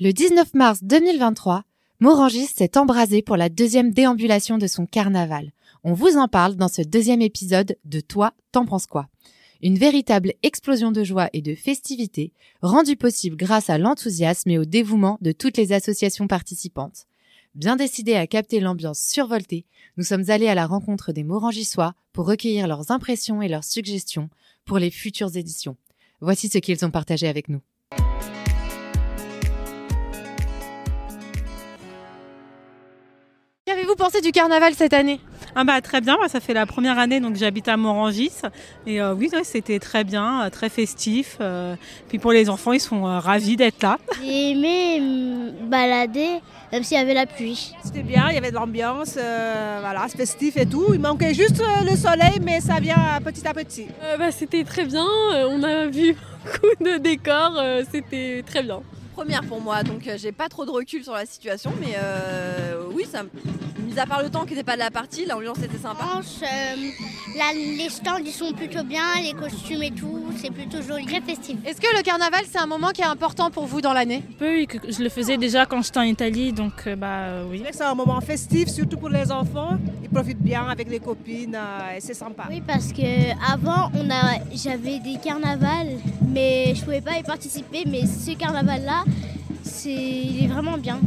Le 19 mars 2023, Morangis s'est embrasé pour la deuxième déambulation de son carnaval. On vous en parle dans ce deuxième épisode de Toi, t'en penses quoi Une véritable explosion de joie et de festivité, rendue possible grâce à l'enthousiasme et au dévouement de toutes les associations participantes. Bien décidés à capter l'ambiance survoltée, nous sommes allés à la rencontre des Morangissois pour recueillir leurs impressions et leurs suggestions pour les futures éditions. Voici ce qu'ils ont partagé avec nous. Qu'avez-vous pensé du carnaval cette année? Ah bah très bien, moi ça fait la première année donc j'habite à Morangis et euh, oui ouais, c'était très bien, euh, très festif. euh, puis pour les enfants ils sont euh, ravis d'être là. J'ai aimé me balader, même s'il y avait la pluie. C'était bien, il y avait de l'ambiance, euh, voilà, c'est festif et tout. Il manquait juste euh, le soleil, mais ça vient petit à petit. Euh, bah, c'était très bien, on a vu beaucoup de décors, euh, c'était très bien. première pour moi, donc j'ai pas trop de recul sur la situation, mais euh, oui, ça, mis à part le temps qui n'était pas de la partie, l'ambiance était sympa. euh, là, les stands ils sont plutôt bien, les costumes et tout, c'est plutôt joli, très festif. Est-ce que le carnaval c'est un moment qui est important pour vous dans l'année? Que je le faisais déjà quand j'étais en Italie, donc euh, bah euh, oui. C'est un moment festif, surtout pour les enfants. Ils profitent bien avec les copines euh, et c'est sympa. Oui, parce que avant on a, j'avais des carnavals, mais je pouvais pas y participer. Mais ce carnaval-là, c'est, il est vraiment bien.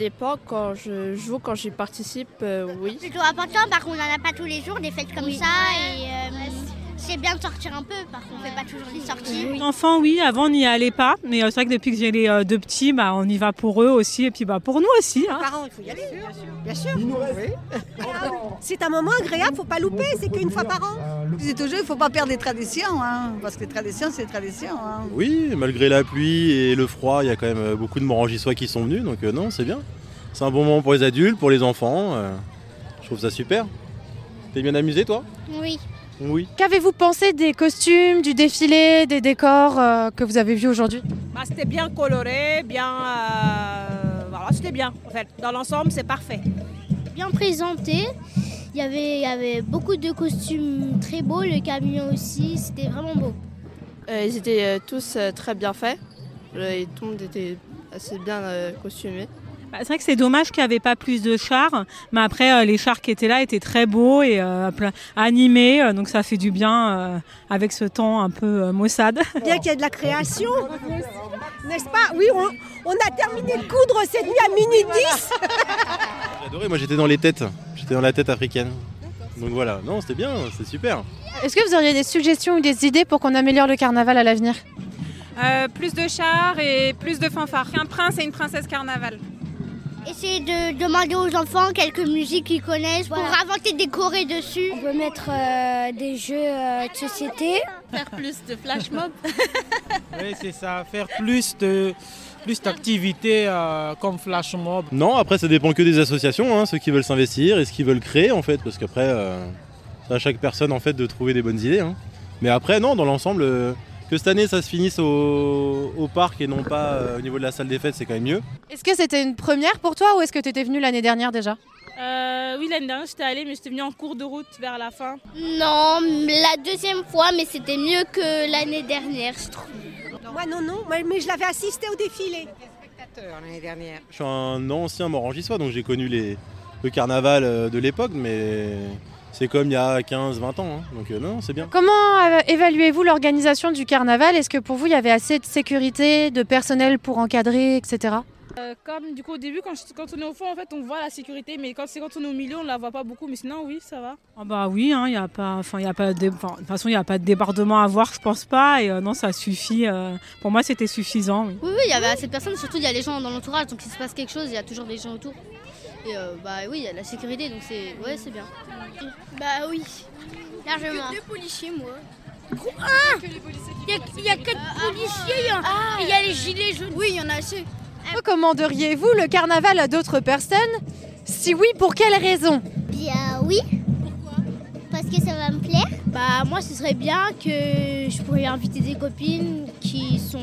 L'époque, quand je joue, quand j'y participe, euh, oui. Plutôt important, par contre on n'en a pas tous les jours des fêtes comme ça et euh, c'est bien de sortir un peu, par contre on fait pas toujours des sorties. Les enfants oui, avant on n'y allait pas, mais euh, c'est vrai que depuis que j'ai les euh, deux petits, bah, on y va pour eux aussi et puis bah, pour nous aussi. hein. Parents, il faut y aller, bien sûr. C'est un moment agréable, faut pas louper, c'est qu'une fois par an. Je dis toujours, il ne faut pas perdre les traditions, hein, parce que les traditions, c'est les traditions. hein. Oui, malgré la pluie et le froid, il y a quand même euh, beaucoup de Morangissois qui sont venus, donc euh, non, c'est bien. C'est un bon moment pour les adultes, pour les enfants. euh, je trouve ça super. T'es bien amusé, toi? Oui. Oui. Qu'avez-vous pensé des costumes, du défilé, des décors euh, que vous avez vus aujourd'hui? Bah, c'était bien coloré, bien. euh, voilà, c'était bien. En fait, dans l'ensemble, c'est parfait. bien présenté. Il y, avait, il y avait beaucoup de costumes très beaux, le camion aussi, c'était vraiment beau. Euh, ils étaient euh, tous euh, très bien faits. Et tout le monde était assez bien euh, costumé. Bah, c'est vrai que c'est dommage qu'il n'y avait pas plus de chars, mais après euh, les chars qui étaient là étaient très beaux et euh, animés, euh, donc ça fait du bien euh, avec ce temps un peu euh, maussade. Bien qu'il y ait de la création, n'est-ce pas? Oui, on, on a terminé de coudre cette nuit à minuit 10. J'ai adoré, moi j'étais dans les têtes. J'étais dans la tête africaine. Donc voilà, non, c'était bien, c'est super. Est-ce que vous auriez des suggestions ou des idées pour qu'on améliore le carnaval à l'avenir? Euh, plus de chars et plus de fanfares. Un prince et une princesse carnaval. Essayez de demander aux enfants quelques musiques qu'ils connaissent pour inventer des chorés dessus. On peut mettre euh, des jeux de société. Faire plus de flash mob. Oui, c'est ça, faire plus de plus d'activités euh, comme flash mob. Non, après ça dépend que des associations, hein, ceux qui veulent s'investir et ce qu'ils veulent créer en fait, parce qu'après, euh, c'est à chaque personne en fait de trouver des bonnes idées. hein. Mais après, non, dans l'ensemble, euh, que cette année ça se finisse au, au parc et non pas euh, au niveau de la salle des fêtes, c'est quand même mieux. Est-ce que c'était une première pour toi ou est-ce que tu étais venu l'année dernière déjà? Euh, oui, l'année dernière j'étais allée, mais j'étais venue en cours de route vers la fin. Non, la deuxième fois, mais c'était mieux que l'année dernière, je trouve. Moi, non, non, mais je l'avais assisté au défilé. l'année dernière. Je suis un ancien Morangissois, donc j'ai connu les, le carnaval euh, de l'époque, mais c'est comme il y a 15-20 ans, hein. donc euh, non, c'est bien. Comment euh, évaluez-vous l'organisation du carnaval? Est-ce que pour vous il y avait assez de sécurité, de personnel pour encadrer, etc. Euh, comme du coup au début, quand, je- quand on est au fond, en fait, on voit la sécurité, mais quand c'est quand on est au milieu, on la voit pas beaucoup. Mais sinon, oui, ça va. Ah bah oui, il y a pas, enfin il y a pas, de, toute façon il n'y a pas de débordement à voir, je pense pas, et euh, non ça suffit. euh, pour moi c'était suffisant. oui. Oui, oui, il y avait assez de personnes, surtout il y a les gens dans l'entourage, donc s'il se passe quelque chose, il y a toujours des gens autour. Et euh, bah oui, il y a la sécurité, donc c'est ouais, c'est bien. Bah oui, largement. Deux policiers, moi. Il y, a, il y a quatre policiers, et il y a les gilets jaunes. Oui, il y en a assez. Recommanderiez-vous le carnaval à d'autres personnes? Si oui, pour quelles raisons Bien oui. Pourquoi? Parce que ça va me plaire. Bah moi ce serait bien que je pourrais inviter des copines qui sont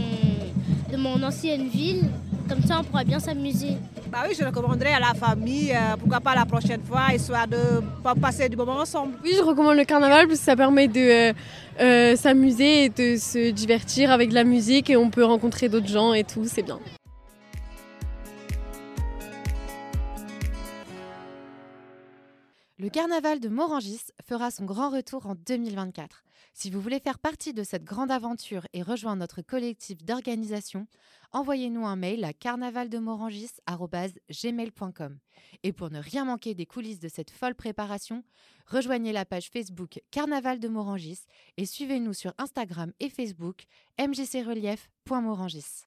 de mon ancienne ville. Comme ça on pourra bien s'amuser. Bah oui, je recommanderais à la famille, euh, pourquoi pas la prochaine fois, histoire de pas passer du moment ensemble. Oui, je recommande le carnaval parce que ça permet de euh, euh, s'amuser et de se divertir avec de la musique et on peut rencontrer d'autres gens et tout, c'est bien. Le carnaval de Morangis fera son grand retour en 2024. Si vous voulez faire partie de cette grande aventure et rejoindre notre collectif d'organisation, envoyez-nous un mail à carnavaldemorangis.gmail.com. Et pour ne rien manquer des coulisses de cette folle préparation, rejoignez la page Facebook Carnaval de Morangis et suivez-nous sur Instagram et Facebook mgcrelief.morangis.